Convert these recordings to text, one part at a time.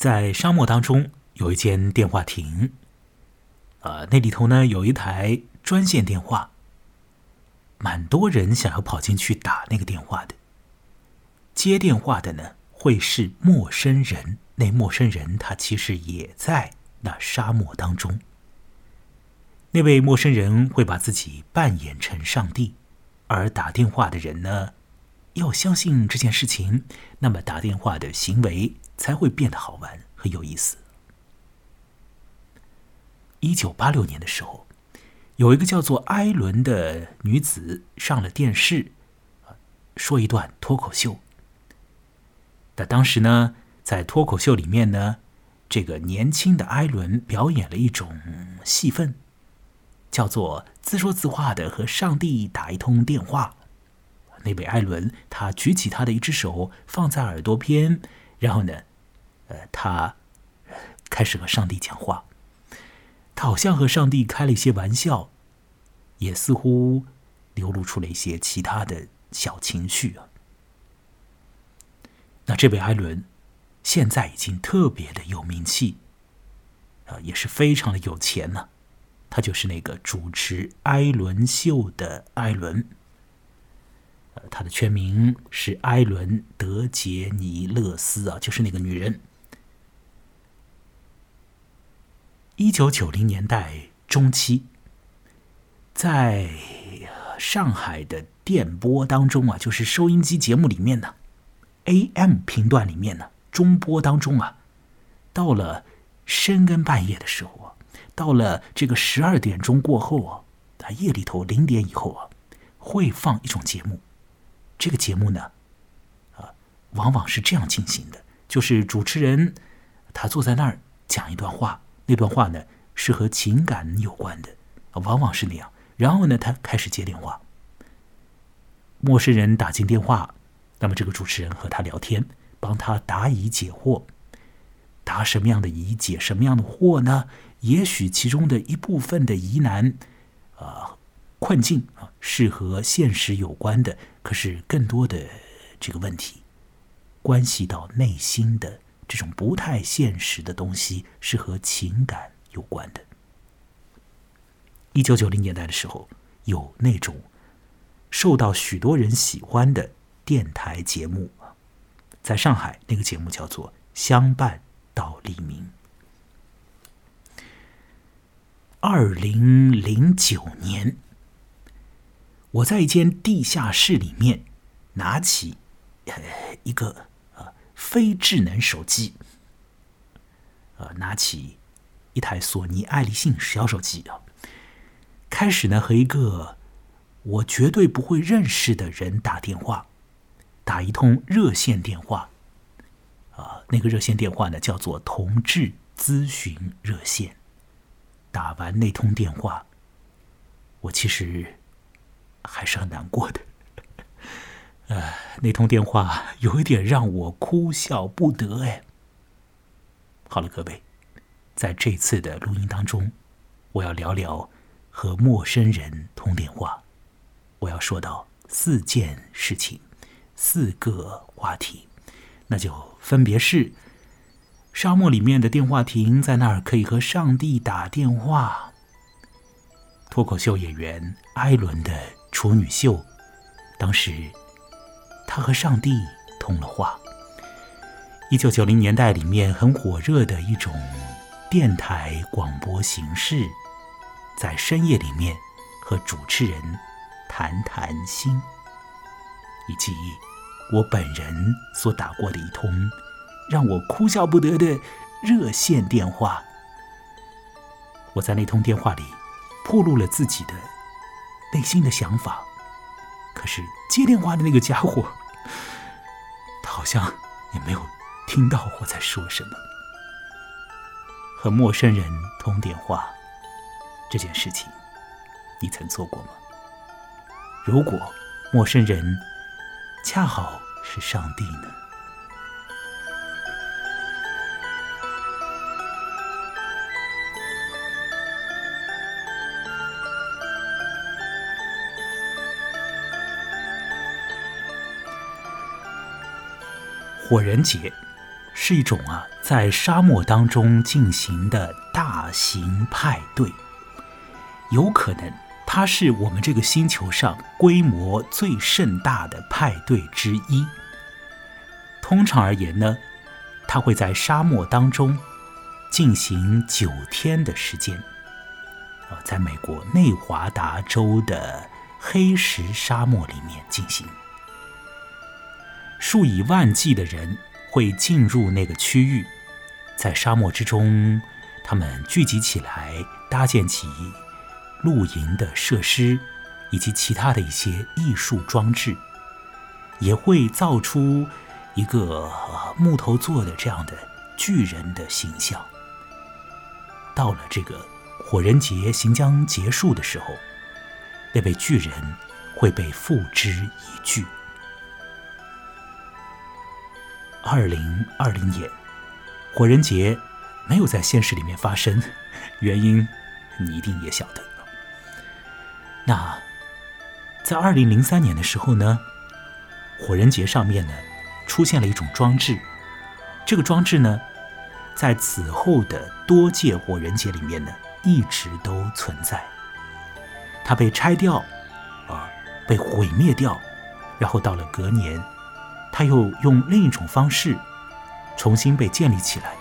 在沙漠当中有一间电话亭，呃，那里头呢有一台专线电话，蛮多人想要跑进去打那个电话的。接电话的呢会是陌生人，那陌生人他其实也在那沙漠当中。那位陌生人会把自己扮演成上帝，而打电话的人呢，要相信这件事情，那么打电话的行为才会变得好玩和有意思。一九八六年的时候，有一个叫做艾伦的女子上了电视，说一段脱口秀。那当时呢，在脱口秀里面呢，这个年轻的艾伦表演了一种戏份。叫做自说自话的和上帝打一通电话。那位艾伦，他举起他的一只手放在耳朵边，然后呢，呃，他开始和上帝讲话。他好像和上帝开了一些玩笑，也似乎流露出了一些其他的小情绪啊。那这位艾伦现在已经特别的有名气，啊，也是非常的有钱呢。他就是那个主持艾伦秀的艾伦，呃，他的全名是艾伦德杰尼勒斯啊，就是那个女人。一九九零年代中期，在上海的电波当中啊，就是收音机节目里面呢，AM 频段里面呢，中波当中啊，到了深更半夜的时候啊。到了这个十二点钟过后啊，在夜里头零点以后啊，会放一种节目。这个节目呢，啊，往往是这样进行的：就是主持人他坐在那儿讲一段话，那段话呢是和情感有关的，往往是那样。然后呢，他开始接电话，陌生人打进电话，那么这个主持人和他聊天，帮他答疑解惑。答什么样的疑，解什么样的惑呢？也许其中的一部分的疑难，啊，困境啊，是和现实有关的；可是更多的这个问题，关系到内心的这种不太现实的东西，是和情感有关的。一九九零年代的时候，有那种受到许多人喜欢的电台节目，在上海那个节目叫做《相伴》。到黎明。二零零九年，我在一间地下室里面拿起一个非智能手机，呃，拿起一台索尼爱立信小手机啊，开始呢和一个我绝对不会认识的人打电话，打一通热线电话。啊，那个热线电话呢，叫做同志咨询热线。打完那通电话，我其实还是很难过的。呃，那通电话有一点让我哭笑不得。哎，好了，各位，在这次的录音当中，我要聊聊和陌生人通电话。我要说到四件事情，四个话题。那就分别是沙漠里面的电话亭，在那儿可以和上帝打电话；脱口秀演员艾伦的处女秀，当时他和上帝通了话；一九九零年代里面很火热的一种电台广播形式，在深夜里面和主持人谈谈心，以及。我本人所打过的一通让我哭笑不得的热线电话，我在那通电话里暴露了自己的内心的想法，可是接电话的那个家伙，他好像也没有听到我在说什么。和陌生人通电话这件事情，你曾做过吗？如果陌生人。恰好是上帝呢。火人节是一种啊，在沙漠当中进行的大型派对，有可能它是我们这个星球上规模最盛大的派对之一。通常而言呢，它会在沙漠当中进行九天的时间。啊，在美国内华达州的黑石沙漠里面进行，数以万计的人会进入那个区域，在沙漠之中，他们聚集起来，搭建起露营的设施，以及其他的一些艺术装置，也会造出一个木头做的这样的巨人的形象。到了这个。火人节行将结束的时候，那位巨人会被付之一炬。二零二零年，火人节没有在现实里面发生，原因你一定也晓得。那在二零零三年的时候呢，火人节上面呢出现了一种装置，这个装置呢，在此后的多届火人节里面呢。一直都存在，它被拆掉，啊，被毁灭掉，然后到了隔年，它又用另一种方式重新被建立起来。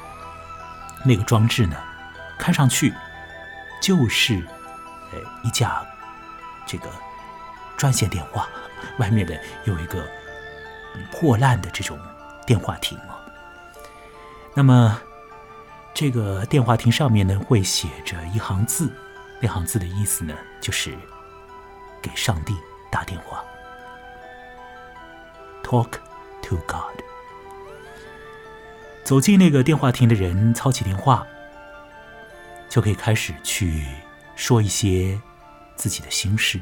那个装置呢，看上去就是呃一架这个专线电话，外面的有一个破烂的这种电话亭啊。那么。这个电话亭上面呢，会写着一行字，那行字的意思呢，就是给上帝打电话，Talk to God。走进那个电话亭的人操起电话，就可以开始去说一些自己的心事。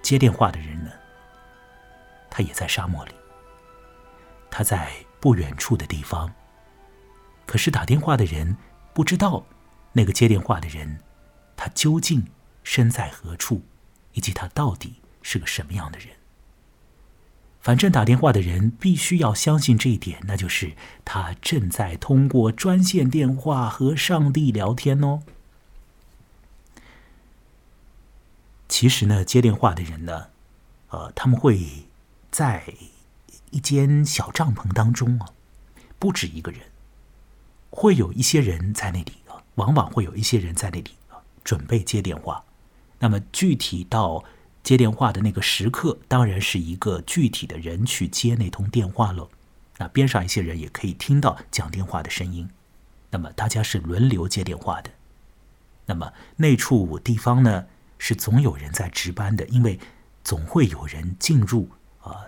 接电话的人呢，他也在沙漠里，他在不远处的地方。可是打电话的人不知道，那个接电话的人，他究竟身在何处，以及他到底是个什么样的人。反正打电话的人必须要相信这一点，那就是他正在通过专线电话和上帝聊天哦。其实呢，接电话的人呢，呃，他们会在一间小帐篷当中啊，不止一个人。会有一些人在那里啊，往往会有一些人在那里啊，准备接电话。那么具体到接电话的那个时刻，当然是一个具体的人去接那通电话了。那边上一些人也可以听到讲电话的声音。那么大家是轮流接电话的。那么那处地方呢，是总有人在值班的，因为总会有人进入啊，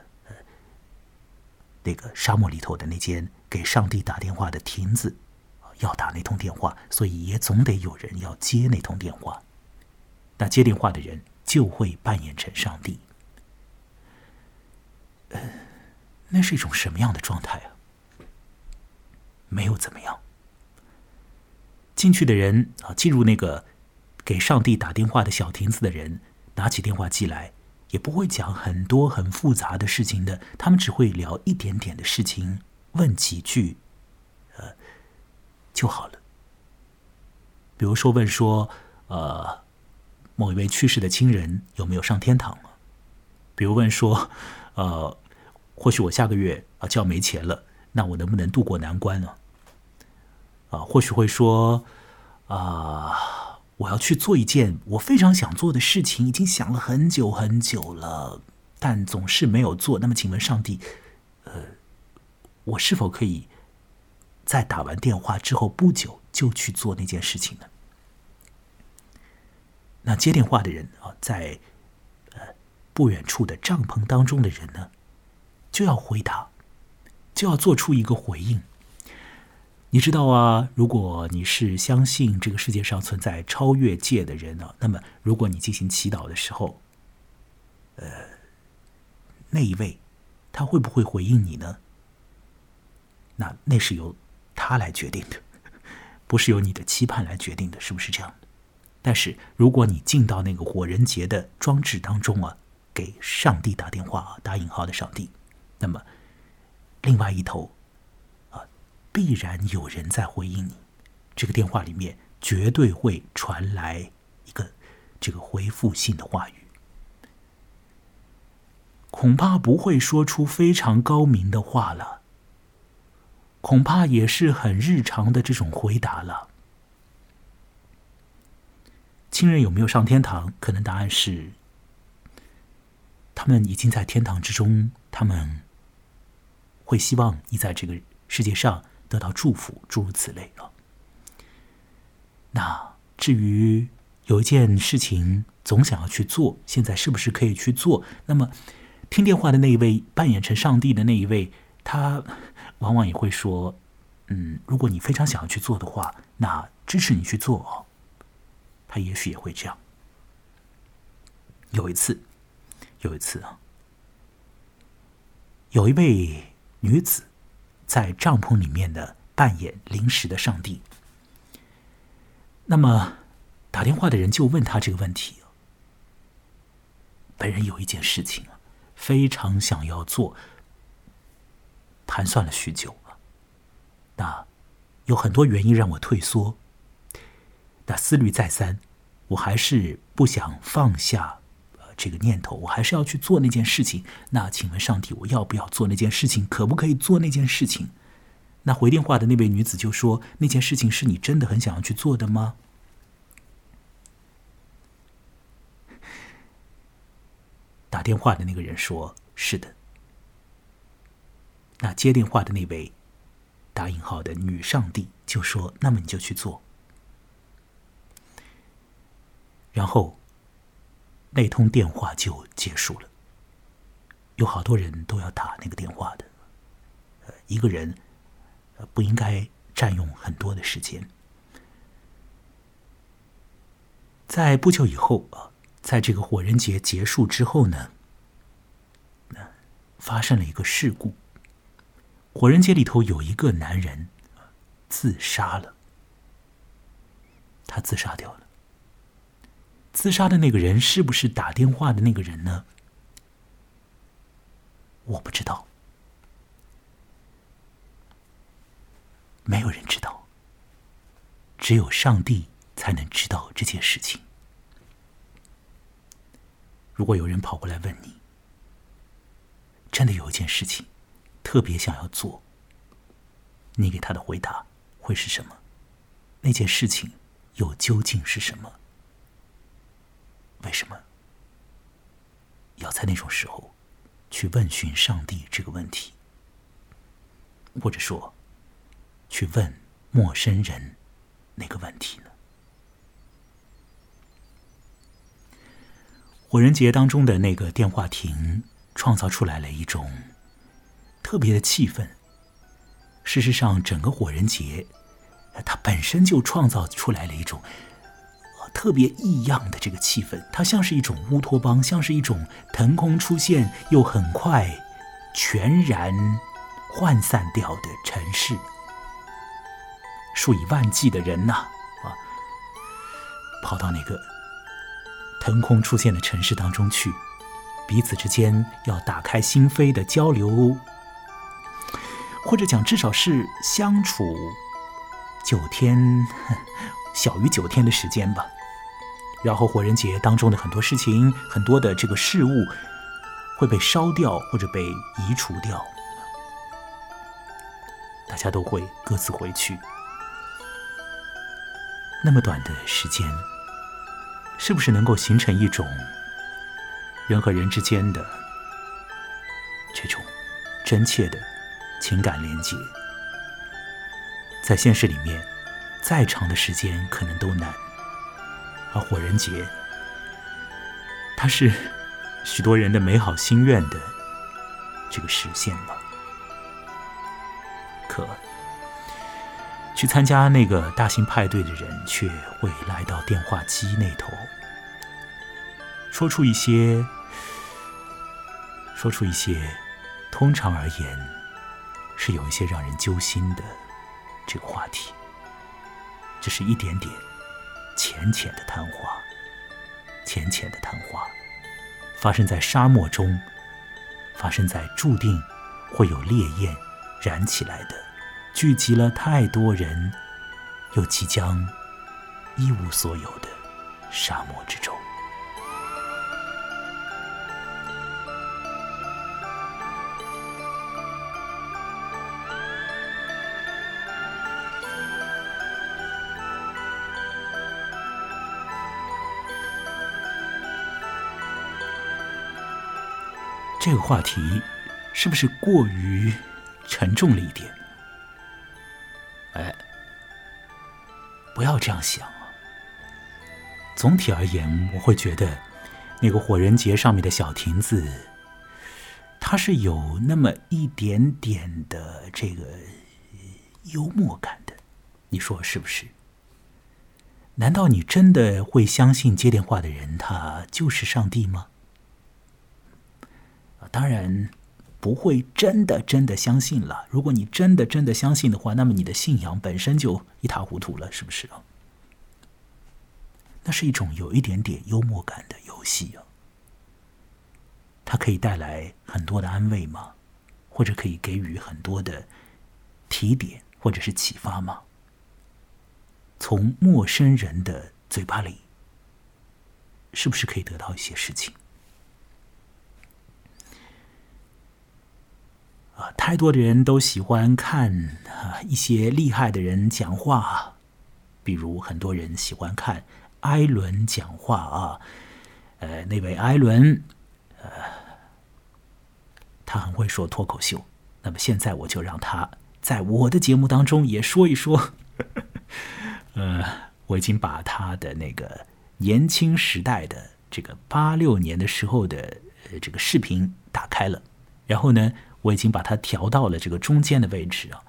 那个沙漠里头的那间给上帝打电话的亭子。要打那通电话，所以也总得有人要接那通电话。那接电话的人就会扮演成上帝。呃，那是一种什么样的状态啊？没有怎么样。进去的人啊，进入那个给上帝打电话的小亭子的人，拿起电话机来，也不会讲很多很复杂的事情的，他们只会聊一点点的事情，问几句。呃就好了。比如说问说，呃，某一位去世的亲人有没有上天堂了？比如问说，呃，或许我下个月啊就要没钱了，那我能不能渡过难关呢？啊，或许会说，啊，我要去做一件我非常想做的事情，已经想了很久很久了，但总是没有做。那么，请问上帝，呃，我是否可以？在打完电话之后不久就去做那件事情呢？那接电话的人啊，在呃不远处的帐篷当中的人呢，就要回答，就要做出一个回应。你知道啊，如果你是相信这个世界上存在超越界的人呢，那么如果你进行祈祷的时候，呃，那一位他会不会回应你呢？那那是由。他来决定的，不是由你的期盼来决定的，是不是这样但是如果你进到那个火人节的装置当中啊，给上帝打电话啊，打引号的上帝，那么另外一头啊必然有人在回应你。这个电话里面绝对会传来一个这个回复性的话语，恐怕不会说出非常高明的话了，恐怕也是很日常的这种回答了。亲人有没有上天堂？可能答案是，他们已经在天堂之中，他们会希望你在这个世界上得到祝福，诸如此类了。那至于有一件事情总想要去做，现在是不是可以去做？那么听电话的那一位扮演成上帝的那一位，他往往也会说：“嗯，如果你非常想要去做的话，那支持你去做哦。”他也许也会这样。有一次，有一次啊，有一位女子在帐篷里面的扮演临时的上帝。那么，打电话的人就问他这个问题：本人有一件事情啊，非常想要做，盘算了许久啊，那有很多原因让我退缩。那思虑再三，我还是不想放下呃这个念头，我还是要去做那件事情。那请问上帝，我要不要做那件事情？可不可以做那件事情？那回电话的那位女子就说：“那件事情是你真的很想要去做的吗？”打电话的那个人说：“是的。”那接电话的那位打引号的女上帝就说：“那么你就去做。”然后那通电话就结束了。有好多人都要打那个电话的，呃，一个人。不应该占用很多的时间。在不久以后啊，在这个火人节结束之后呢，发生了一个事故。火人节里头有一个男人自杀了，他自杀掉了。自杀的那个人是不是打电话的那个人呢？我不知道。没有人知道，只有上帝才能知道这件事情。如果有人跑过来问你，真的有一件事情特别想要做，你给他的回答会是什么？那件事情又究竟是什么？为什么要在那种时候去问询上帝这个问题？或者说？去问陌生人那个问题呢？火人节当中的那个电话亭，创造出来了一种特别的气氛。事实上，整个火人节，它本身就创造出来了一种特别异样的这个气氛。它像是一种乌托邦，像是一种腾空出现又很快全然涣散掉的城市。数以万计的人呐，啊，跑到那个腾空出现的城市当中去，彼此之间要打开心扉的交流，或者讲至少是相处九天，小于九天的时间吧。然后火人节当中的很多事情，很多的这个事物会被烧掉或者被移除掉，大家都会各自回去。那么短的时间，是不是能够形成一种人和人之间的这种真切的情感连接？在现实里面，再长的时间可能都难。而火人节，它是许多人的美好心愿的这个实现吧？可。去参加那个大型派对的人，却会来到电话机那头，说出一些，说出一些，通常而言，是有一些让人揪心的这个话题。只是一点点浅浅的昙花，浅浅的昙花，发生在沙漠中，发生在注定会有烈焰燃起来的。聚集了太多人，又即将一无所有的沙漠之中。这个话题是不是过于沉重了一点？哎，不要这样想啊！总体而言，我会觉得那个火人节上面的小亭子，它是有那么一点点的这个幽默感的。你说是不是？难道你真的会相信接电话的人他就是上帝吗？当然不会真的真的相信了。如果你真的真的相信的话，那么你的信仰本身就一塌糊涂了，是不是啊？那是一种有一点点幽默感的游戏啊。它可以带来很多的安慰吗？或者可以给予很多的提点或者是启发吗？从陌生人的嘴巴里，是不是可以得到一些事情？太多的人都喜欢看啊一些厉害的人讲话，比如很多人喜欢看艾伦讲话啊，呃，那位艾伦，呃，他很会说脱口秀。那么现在我就让他在我的节目当中也说一说。呃，我已经把他的那个年轻时代的这个八六年的时候的呃这个视频打开了，然后呢。我已经把它调到了这个中间的位置啊，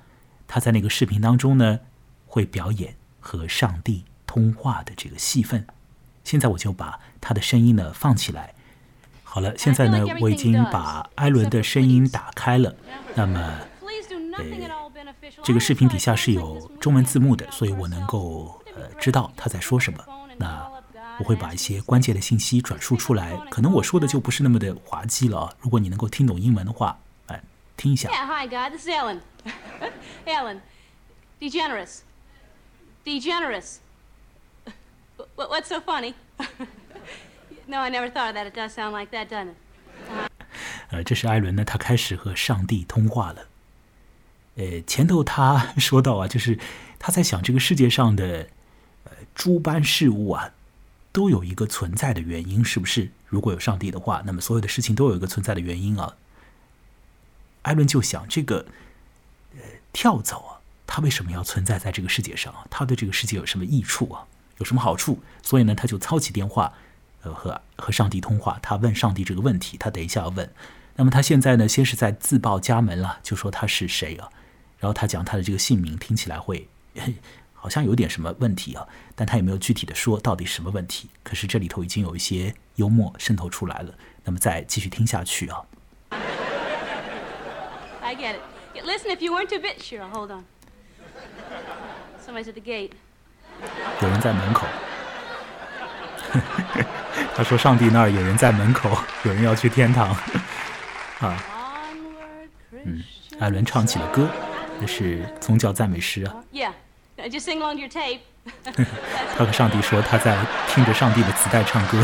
他在那个视频当中呢，会表演和上帝通话的这个戏份。现在我就把他的声音呢放起来。好了，现在呢我已经把艾伦的声音打开了。那么，呃，这个视频底下是有中文字幕的，所以我能够呃知道他在说什么。那我会把一些关键的信息转述出来，可能我说的就不是那么的滑稽了啊。如果你能够听懂英文的话。听一下。Yeah, hi, God. This is Ellen. Ellen. Degenerous. Degenerous. What's so funny? no, I never thought of that. It does sound like that, doesn't it? 呃，这是艾伦呢，他开始和上帝通话了。呃，前头他说到啊，就是他在想这个世界上的呃诸般事物啊，都有一个存在的原因，是不是？如果有上帝的话，那么所有的事情都有一个存在的原因啊。艾伦就想，这个呃跳蚤啊，它为什么要存在在这个世界上啊？它对这个世界有什么益处啊？有什么好处？所以呢，他就操起电话，呃，和和上帝通话。他问上帝这个问题，他等一下要问。那么他现在呢，先是在自报家门了，就说他是谁啊？然后他讲他的这个姓名，听起来会 好像有点什么问题啊？但他也没有具体的说到底什么问题。可是这里头已经有一些幽默渗透出来了。那么再继续听下去啊。I get it. Listen, if you weren't too bit, sure. Hold on. Somebody's at the gate. 有人在门口。他说：“上帝那儿有人在门口，有人要去天堂。”啊，嗯，艾伦唱起了歌，那是宗教赞美诗啊。Yeah, just sing along your tape. 他和上帝说他在听着上帝的磁带唱歌。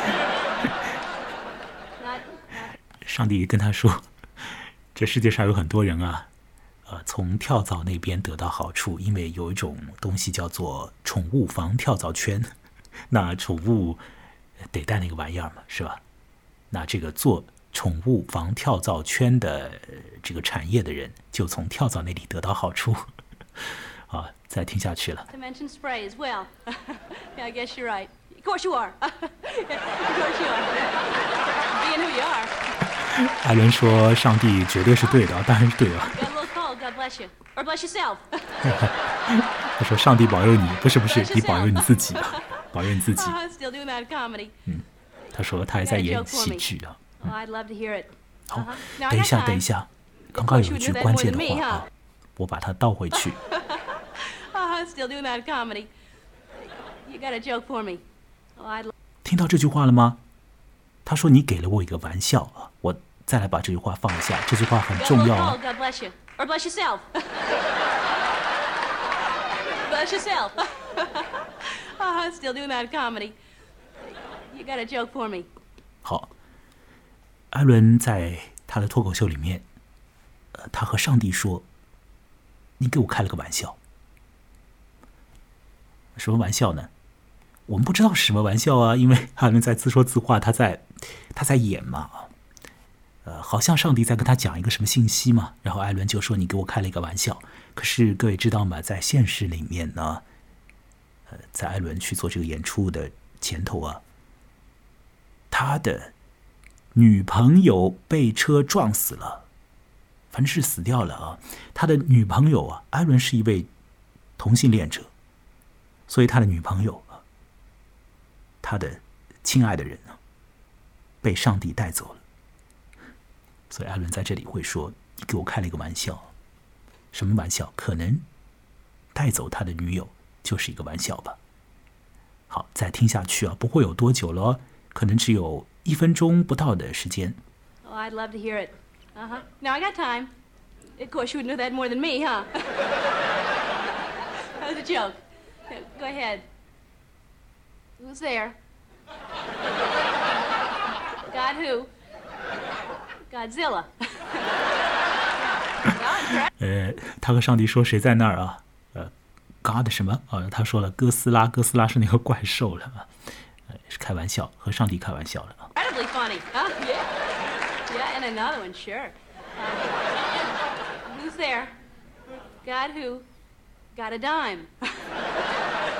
上帝跟他说：“ 这世界上有很多人啊，呃，从跳蚤那边得到好处，因为有一种东西叫做宠物防跳蚤圈。那宠物得带那个玩意儿嘛，是吧？那这个做宠物防跳蚤圈的这个产业的人，就从跳蚤那里得到好处。啊，再听下去了。” Of course you are. of course you are. Being who you are. 艾伦说：“上帝绝对是对的，当然是对了。” Or bless yourself。他说：“上帝保佑你，不是不是，你保佑你自己吧，保佑你自己。”嗯，他说他还在演喜剧啊。好、oh, 等一下，等一下，刚刚有一句关键的话、啊，我把它倒回去。still doing that comedy. You got a joke for me?、听到这句话了吗？他说你给了我一个玩笑啊。我再来把这句话放一下，这句话很重要啊 God bless you. Or bless yourself. bless yourself. oh, still doing that comedy. You got a joke for me? 好，艾伦在他的脱口秀里面，呃，他和上帝说：“你给我开了个玩笑。”什么玩笑呢？我们不知道是什么玩笑啊，因为艾伦在自说自话，他在他在演嘛，呃，好像上帝在跟他讲一个什么信息嘛，然后艾伦就说：“你给我开了一个玩笑。”可是各位知道吗？在现实里面呢，呃，在艾伦去做这个演出的前头啊，他的女朋友被车撞死了，反正是死掉了啊。他的女朋友啊，艾伦是一位同性恋者，所以他的女朋友啊，他的亲爱的人呢，被上帝带走了。所以艾伦在这里会说：“你给我开了一个玩笑，什么玩笑？可能带走他的女友就是一个玩笑吧。”好，再听下去啊，不会有多久了哦，可能只有一分钟不到的时间。Oh, I'd love to hear it. Uh huh. Now I got time. Of course, you would know that more than me, huh? that was a joke. Go ahead. Who's there? God who? Godzilla. 呃，他和上帝说谁在那儿啊？呃，God 什么？呃，他说了哥斯拉，哥斯拉是那个怪兽了啊，呃，是开玩笑，和上帝开玩笑了啊。 Incredibly funny. Huh? Yeah. Yeah, and another one, sure. Uh, who's there? God who? Got a dime.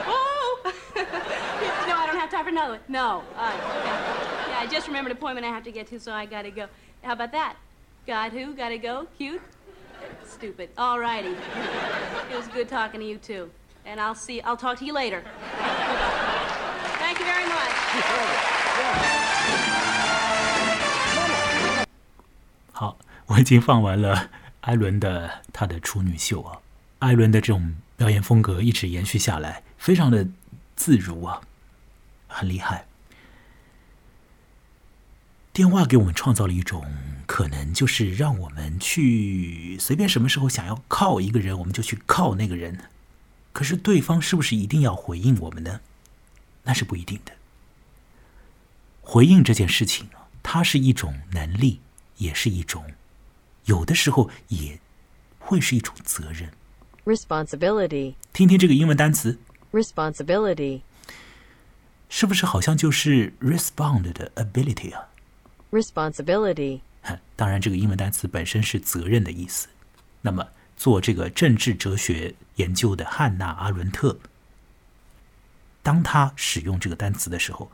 oh! no, I don't have time for another one. No. Uh, okay. Yeah, I just remembered an appointment I have to get to, so I gotta go. How about that? God who? Gotta go? Cute? Stupid. All righty. It was good talking to you, too. And I'll see, I'll talk to you later. Thank you very much. 好，我已经放完了艾伦的他的处女秀啊，艾伦的这种表演风格一直延续下来，非常的自如啊，很厉害。电话给我们创造了一种可能，就是让我们去随便什么时候想要靠一个人，我们就去靠那个人。可是对方是不是一定要回应我们呢？那是不一定的。回应这件事情啊，它是一种能力，也是一种，有的时候也会是一种责任。responsibility, 听听这个英文单词，responsibility, 是不是好像就是 respond 的 ability 啊？Responsibility, 哼当然，这个英文单词本身是责任的意思。那么，做这个政治哲学研究的汉娜·阿伦特，当他使用这个单词的时候，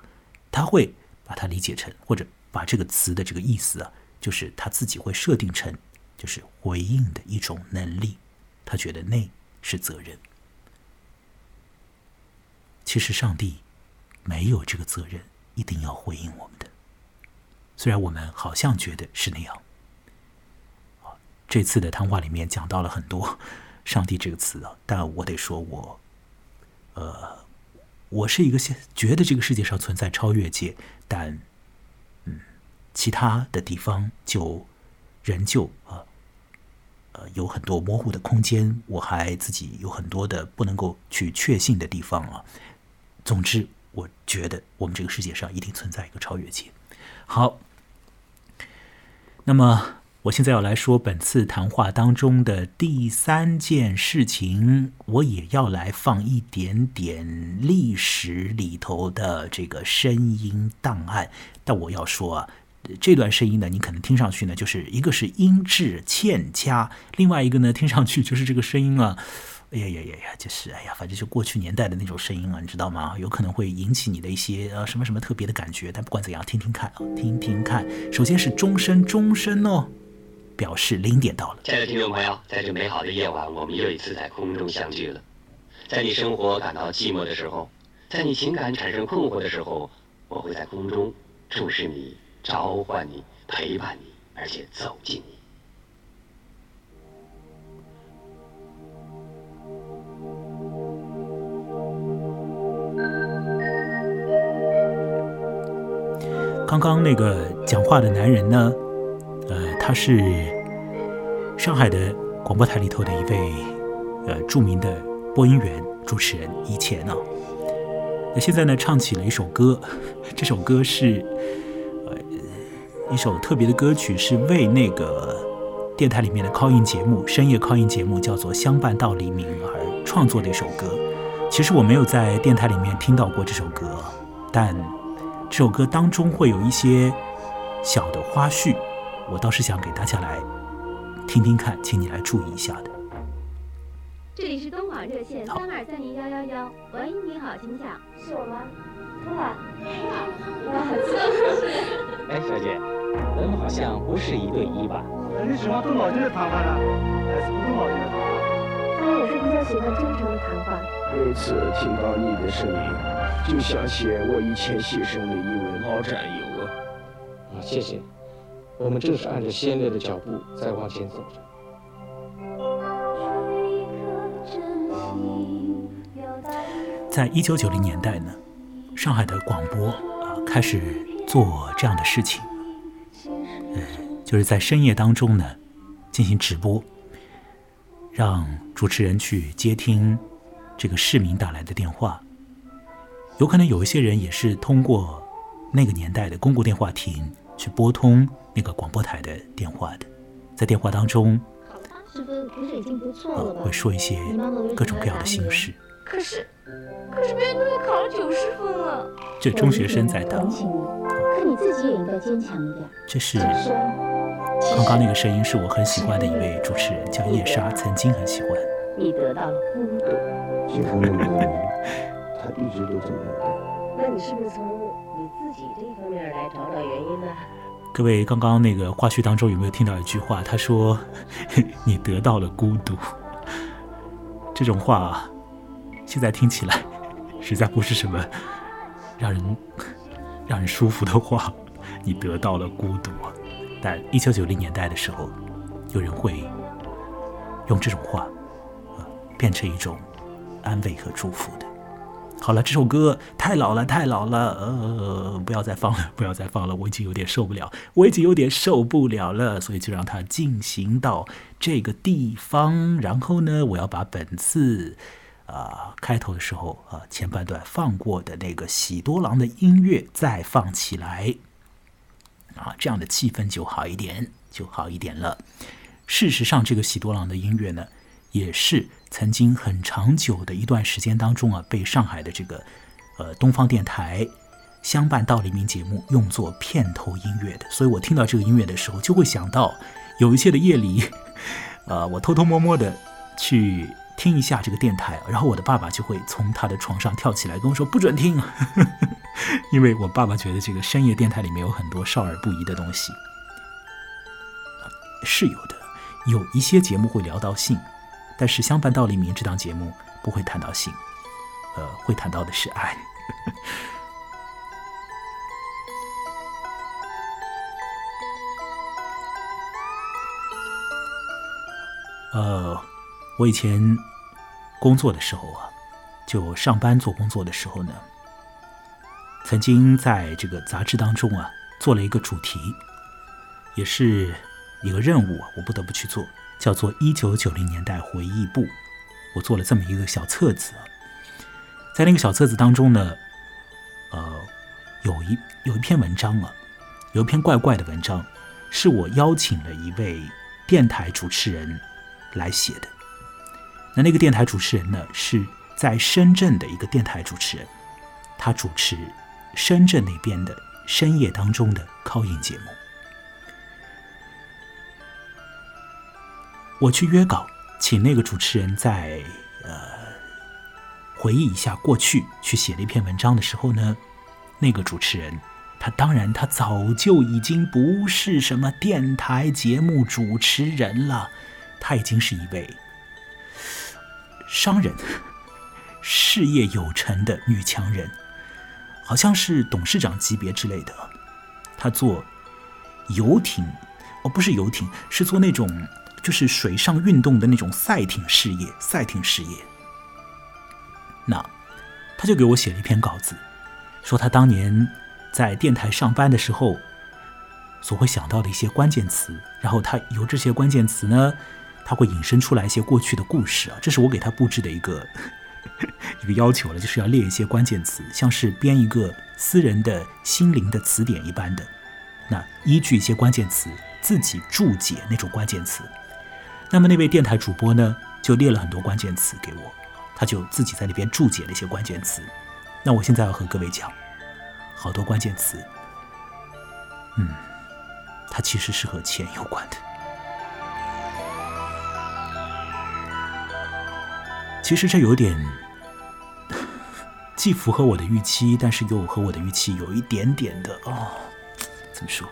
他会把它理解成，或者把这个词的这个意思啊，就是他自己会设定成，就是回应的一种能力。他觉得那是责任。其实，上帝没有这个责任，一定要回应我们的。虽然我们好像觉得是那样，这次的谈话里面讲到了很多“上帝”这个词啊，但我得说我，呃，我是一个现觉得这个世界上存在超越界，但，嗯，其他的地方就仍旧啊，呃，有很多模糊的空间，我还自己有很多的不能够去确信的地方啊。总之，我觉得我们这个世界上一定存在一个超越界。好，那么我现在要来说本次谈话当中的第三件事情，我也要来放一点点历史里头的这个声音档案。但我要说啊，这段声音呢，你可能听上去呢，就是一个是音质欠佳，另外一个呢，听上去就是这个声音啊，哎呀呀呀呀，就是哎呀，反正就过去年代的那种声音啊，你知道吗？有可能会引起你的一些呃什么什么特别的感觉。但不管怎样，听听看啊，听听看。首先是钟声，钟声哦，表示零点到了。亲爱的听众朋友，在这美好的夜晚，我们又一次在空中相聚了。在你生活感到寂寞的时候，在你情感产生困惑的时候，我会在空中注视你、召唤你、陪伴你，而且走近你。刚刚那个讲话的男人呢，呃，他是上海的广播台里头的一位呃著名的播音员、主持人。以前呢，那现在呢，唱起了一首歌，这首歌是呃一首特别的歌曲，是为那个电台里面的 call in 节目、深夜 call in 节目叫做《相伴到黎明》而创作的一首歌。其实我没有在电台里面听到过这首歌，但。这首歌当中会有一些小的花絮，我倒是想给大家来听听看，请你来注意一下的。这里是东莞热线三二三零幺幺幺，喂，你好，请讲，是我吗？突然，哎，小姐，咱们好像不是一对一吧？你喜欢动脑筋的谈话呢，还是不动脑筋的谈话？当然，我是比较喜欢真诚的谈话。每次听到你的声音，就想起我以前牺牲的一位老战友啊！啊，谢谢。我们正是按着先烈的脚步在往前走着。在一九九零年代呢，上海的广播啊开始做这样的事情，呃，就是在深夜当中呢进行直播，让主持人去接听。这个市民打来的电话，有可能有一些人也是通过那个年代的公共电话亭去拨通那个广播台的电话的，在电话当中，十分不是已经不错了吗？会说一些各种各样的心事。可是，可是别人都要考了九十分了。这中学生在打。可你自己也应该坚强一点。这是刚刚那个声音，是我很喜欢的一位主持人，叫叶莎，曾经很喜欢。你得到了孤独，几乎那么多年，他一直都这么那你是不是从你自己这方面来找找原因呢？各位，刚刚那个花絮当中有没有听到一句话？他说：“你得到了孤独。” 这种话，现在听起来实在不是什么让人让人舒服的话。你得到了孤独，但一九九零年代的时候，有人会用这种话。变成一种安慰和祝福的。好了，这首歌太老了，太老了，呃，不要再放了，不要再放了，我已经有点受不了，我已经有点受不了了，所以就让它进行到这个地方。然后呢，我要把本次啊开头的时候啊前半段放过的那个喜多郎的音乐再放起来，啊，这样的气氛就好一点，就好一点了。事实上，这个喜多郎的音乐呢，也是。曾经很长久的一段时间当中啊，被上海的这个呃东方电台《相伴到黎明》节目用作片头音乐的，所以我听到这个音乐的时候，就会想到有一些的夜里，呃，我偷偷摸摸的去听一下这个电台，然后我的爸爸就会从他的床上跳起来跟我说不准听，因为我爸爸觉得这个深夜电台里面有很多少儿不宜的东西，是有的，有一些节目会聊到性。但是《相伴到黎明》这档节目不会谈到性，呃，会谈到的是爱。呃，我以前工作的时候啊，就上班做工作的时候呢，曾经在这个杂志当中啊，做了一个主题，也是一个任务啊，我不得不去做。叫做《一九九零年代回忆录》，我做了这么一个小册子，在那个小册子当中呢，呃，有一有一篇文章啊，有一篇怪怪的文章，是我邀请了一位电台主持人来写的。那那个电台主持人呢，是在深圳的一个电台主持人，他主持深圳那边的深夜当中的 call in 节目。我去约稿，请那个主持人在呃回忆一下过去，去写了一篇文章的时候呢，那个主持人，他当然他早就已经不是什么电台节目主持人了，他已经是一位商人，事业有成的女强人，好像是董事长级别之类的。他做游艇，哦，不是游艇，是做那种就是水上运动的那种赛艇事业，赛艇事业。那他就给我写了一篇稿子，说他当年在电台上班的时候所会想到的一些关键词，然后他由这些关键词呢，他会引申出来一些过去的故事啊。这是我给他布置的一个 一个要求了，就是要列一些关键词，像是编一个私人的心灵的词典一般的。那依据一些关键词自己注解那种关键词。那么那位电台主播呢，就列了很多关键词给我。他就自己在那边注解了一些关键词，那我现在要和各位讲，好多关键词，嗯，它其实是和钱有关的。其实这有点既符合我的预期，但是又和我的预期有一点点的哦，怎么说？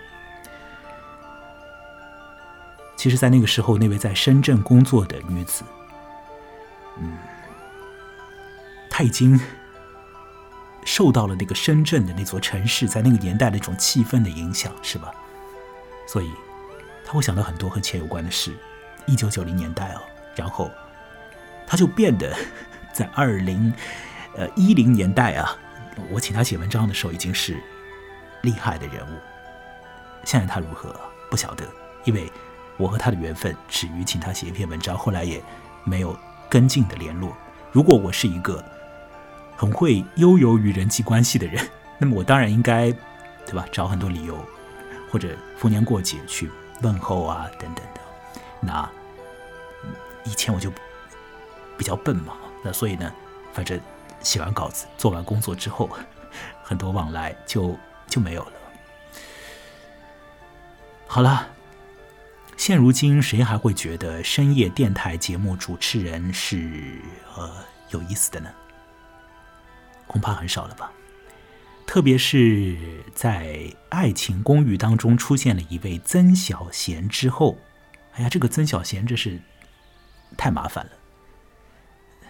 其实，在那个时候，那位在深圳工作的女子，嗯。她已经受到了那个深圳的那座城市在那个年代的一种气氛的影响，是吧？所以他会想到很多和钱有关的事。一九九零年代哦，然后他就变得在二零呃一零年代啊，我请他写文章的时候已经是厉害的人物。现在他如何不晓得，因为我和他的缘分止于请他写一篇文章，后来也没有跟进的联络。如果我是一个。很会悠游于人际关系的人，那么我当然应该，对吧？找很多理由，或者逢年过节去问候啊，等等的。那以前我就比较笨嘛，那所以呢，反正写完稿子、做完工作之后，很多往来就就没有了。好了，现如今谁还会觉得深夜电台节目主持人是呃有意思的呢？恐怕很少了吧，特别是在《爱情公寓》当中出现了一位曾小贤之后，哎呀，这个曾小贤真是太麻烦了。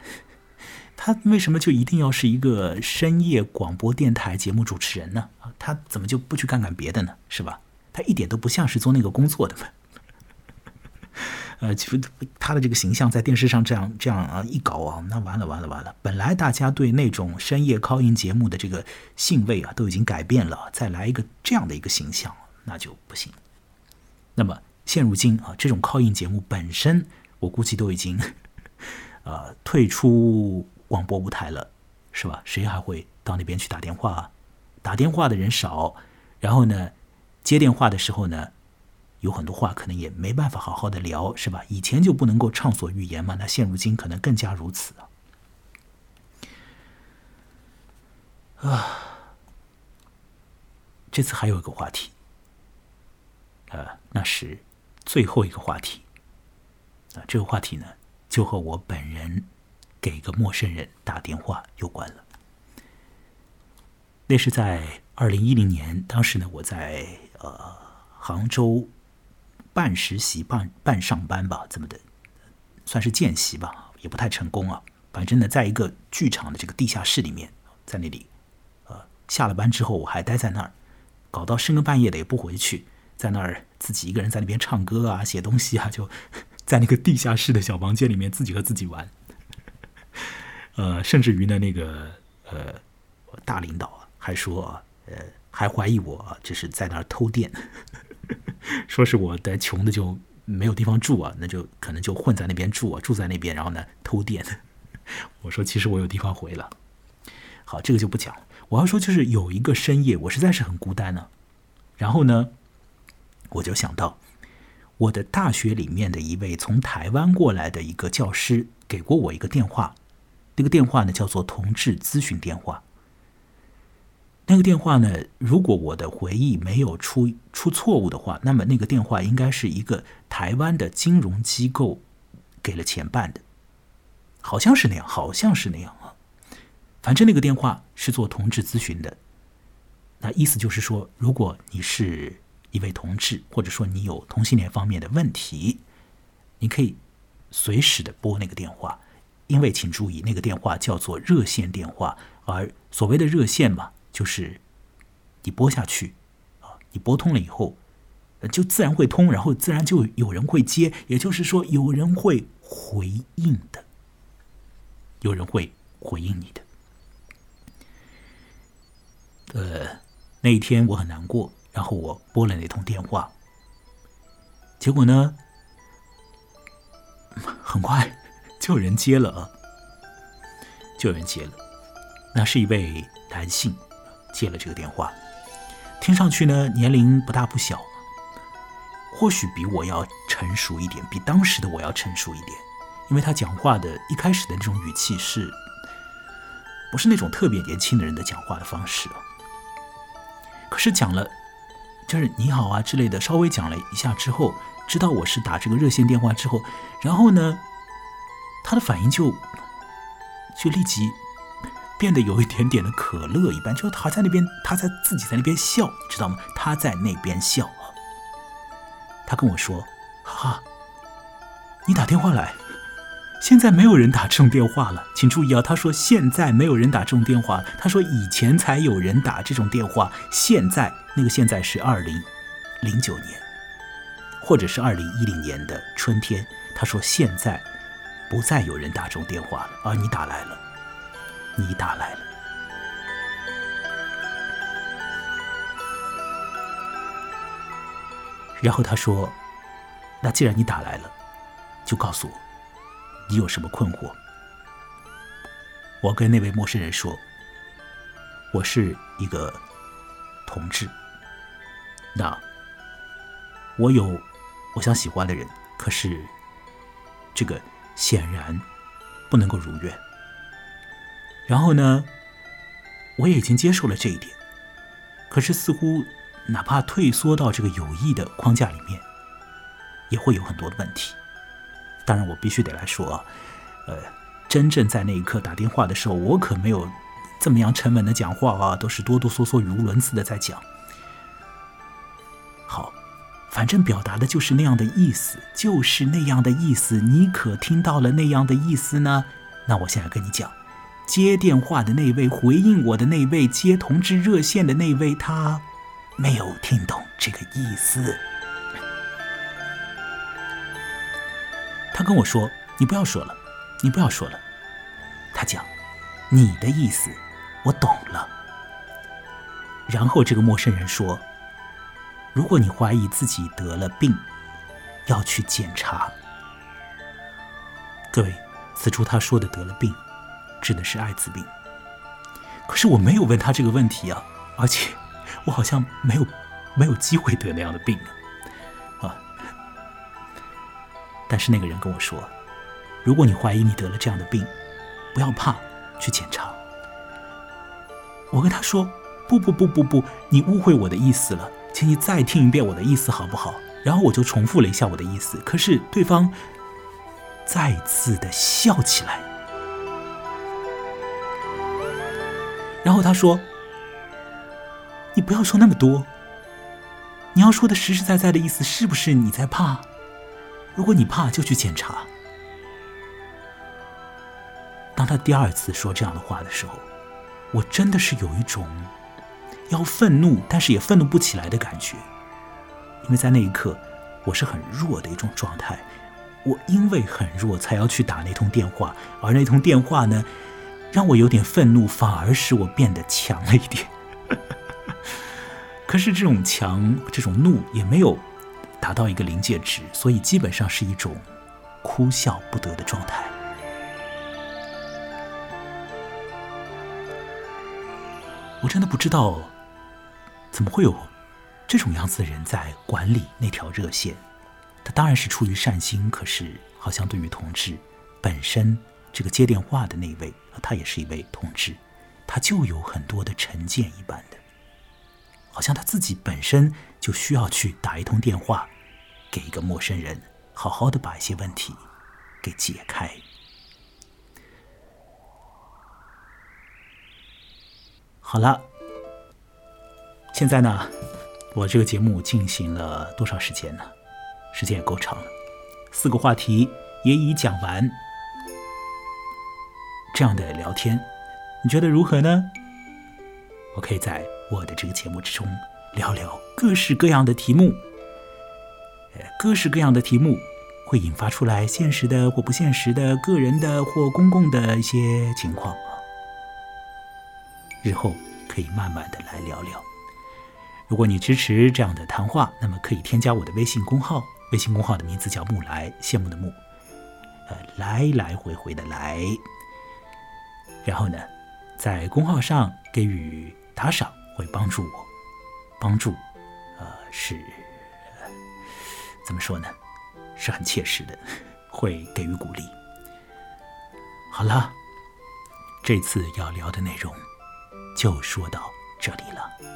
他为什么就一定要是一个深夜广播电台节目主持人呢？他怎么就不去干干别的呢？是吧？他一点都不像是做那个工作的嘛。呃，其实他的这个形象在电视上这样这样啊一搞啊，那完了完了完了！本来大家对那种深夜 call in 节目的这个兴味啊都已经改变了，再来一个这样的一个形象，那就不行。那么现如今啊，这种 call in 节目本身，我估计都已经呃退出广播舞台了，是吧？谁还会到那边去打电话？打电话的人少，然后呢，接电话的时候呢？有很多话可能也没办法好好的聊，是吧？以前就不能够畅所欲言嘛，那现如今可能更加如此啊。啊，这次还有一个话题，呃，那是最后一个话题。啊，这个话题呢，就和我本人给一个陌生人打电话有关了。那是在二零一零年，当时呢，我在呃杭州。半实习半半上班吧，怎么的，算是见习吧，也不太成功啊。反正呢，在一个剧场的这个地下室里面，在那里，呃，下了班之后我还待在那儿，搞到深更半夜的也不回去，在那儿自己一个人在那边唱歌啊、写东西啊，就在那个地下室的小房间里面自己和自己玩。呃，甚至于呢，那个呃大领导啊还说，呃，还怀疑我这是在那儿偷电。说是我的穷的就没有地方住啊，那就可能就混在那边住啊，住在那边，然后呢偷电。我说其实我有地方回了。好，这个就不讲了。我要说就是有一个深夜，我实在是很孤单呢。然后呢，我就想到我的大学里面的一位从台湾过来的一个教师给过我一个电话，那个电话呢叫做同志咨询电话。那个电话呢？如果我的回忆没有出出错误的话，那么那个电话应该是一个台湾的金融机构给了钱办的。好像是那样，好像是那样啊。反正那个电话是做同志咨询的，那意思就是说，如果你是一位同志，或者说你有同性恋方面的问题，你可以随时的拨那个电话，因为请注意，那个电话叫做热线电话，而所谓的热线嘛，就是你拨下去啊，你拨通了以后，就自然会通，然后自然就有人会接，也就是说有人会回应的，有人会回应你的。呃，那一天我很难过，然后我拨了那通电话，结果呢，很快就有人接了啊，就有人接了，那是一位男性接了这个电话，听上去呢年龄不大不小，或许比我要成熟一点，比当时的我要成熟一点，因为他讲话的一开始的那种语气是，不是那种特别年轻的人的讲话的方式。可是讲了，就是你好啊之类的，稍微讲了一下之后，知道我是打这个热线电话之后，然后呢，他的反应就就立即变得有一点点的可乐一般，就他在那边，他在自己在那边笑，知道吗？他在那边笑啊。他跟我说：“哈，你打电话来。”现在没有人打这种电话了，请注意啊！他说现在没有人打这种电话，他说以前才有人打这种电话，现在那个现在是二零零九年，或者是二零一零年的春天。他说现在不再有人打这种电话了，而你打来了，你打来了。然后他说：“那既然你打来了，就告诉我。”你有什么困惑？我跟那位陌生人说：“我是一个同志。那我有我想喜欢的人，可是这个显然不能够如愿。然后呢，我也已经接受了这一点，可是似乎哪怕退缩到这个友谊的框架里面，也会有很多的问题。”当然，我必须得来说啊，呃，真正在那一刻打电话的时候，我可没有这么样沉稳的讲话啊，都是哆哆嗦嗦、语无伦次的在讲。好，反正表达的就是那样的意思，就是那样的意思。你可听到了那样的意思呢？那我现在跟你讲，接电话的那位、回应我的那位、接同志热线的那位，他没有听懂这个意思。他跟我说：“你不要说了，你不要说了。”他讲：“你的意思，我懂了。”然后这个陌生人说：“如果你怀疑自己得了病，要去检查。”各位，此处他说的得了病，指的是艾滋病。可是我没有问他这个问题啊，而且我好像没有没有机会得那样的病啊。但是那个人跟我说：“如果你怀疑你得了这样的病，不要怕，去检查。”我跟他说：“不不不不不，你误会我的意思了，请你再听一遍我的意思好不好？”然后我就重复了一下我的意思，可是对方再次的笑起来。然后他说：“你不要说那么多，你要说的实实在在的意思是不是你在怕？”如果你怕，就去检查。当他第二次说这样的话的时候，我真的是有一种要愤怒，但是也愤怒不起来的感觉，因为在那一刻，我是很弱的一种状态。我因为很弱，才要去打那通电话，而那通电话呢，让我有点愤怒，反而使我变得强了一点。可是这种强，这种怒也没有。达到一个临界值，所以基本上是一种哭笑不得的状态。我真的不知道怎么会有这种样子的人在管理那条热线。他当然是出于善心，可是好像对于同志本身，这个接电话的那位，他也是一位同志，他就有很多的成见一般的，好像他自己本身就需要去打一通电话，给一个陌生人好好的把一些问题给解开。好了，现在呢，我这个节目进行了多少时间呢？时间也够长了，四个话题也已讲完。这样的聊天，你觉得如何呢？我可以在我的这个节目之中聊聊各式各样的题目，各式各样的题目会引发出来现实的或不现实的、个人的或公共的一些情况。日后可以慢慢的来聊聊。如果你支持这样的谈话，那么可以添加我的微信公号，微信公号的名字叫木来，羡慕的慕，呃，来来回回的来。然后呢，在公号上给予打赏，会帮助我，帮助，呃，是怎么说呢？是很切实的，会给予鼓励。好了，这次要聊的内容就说到这里了。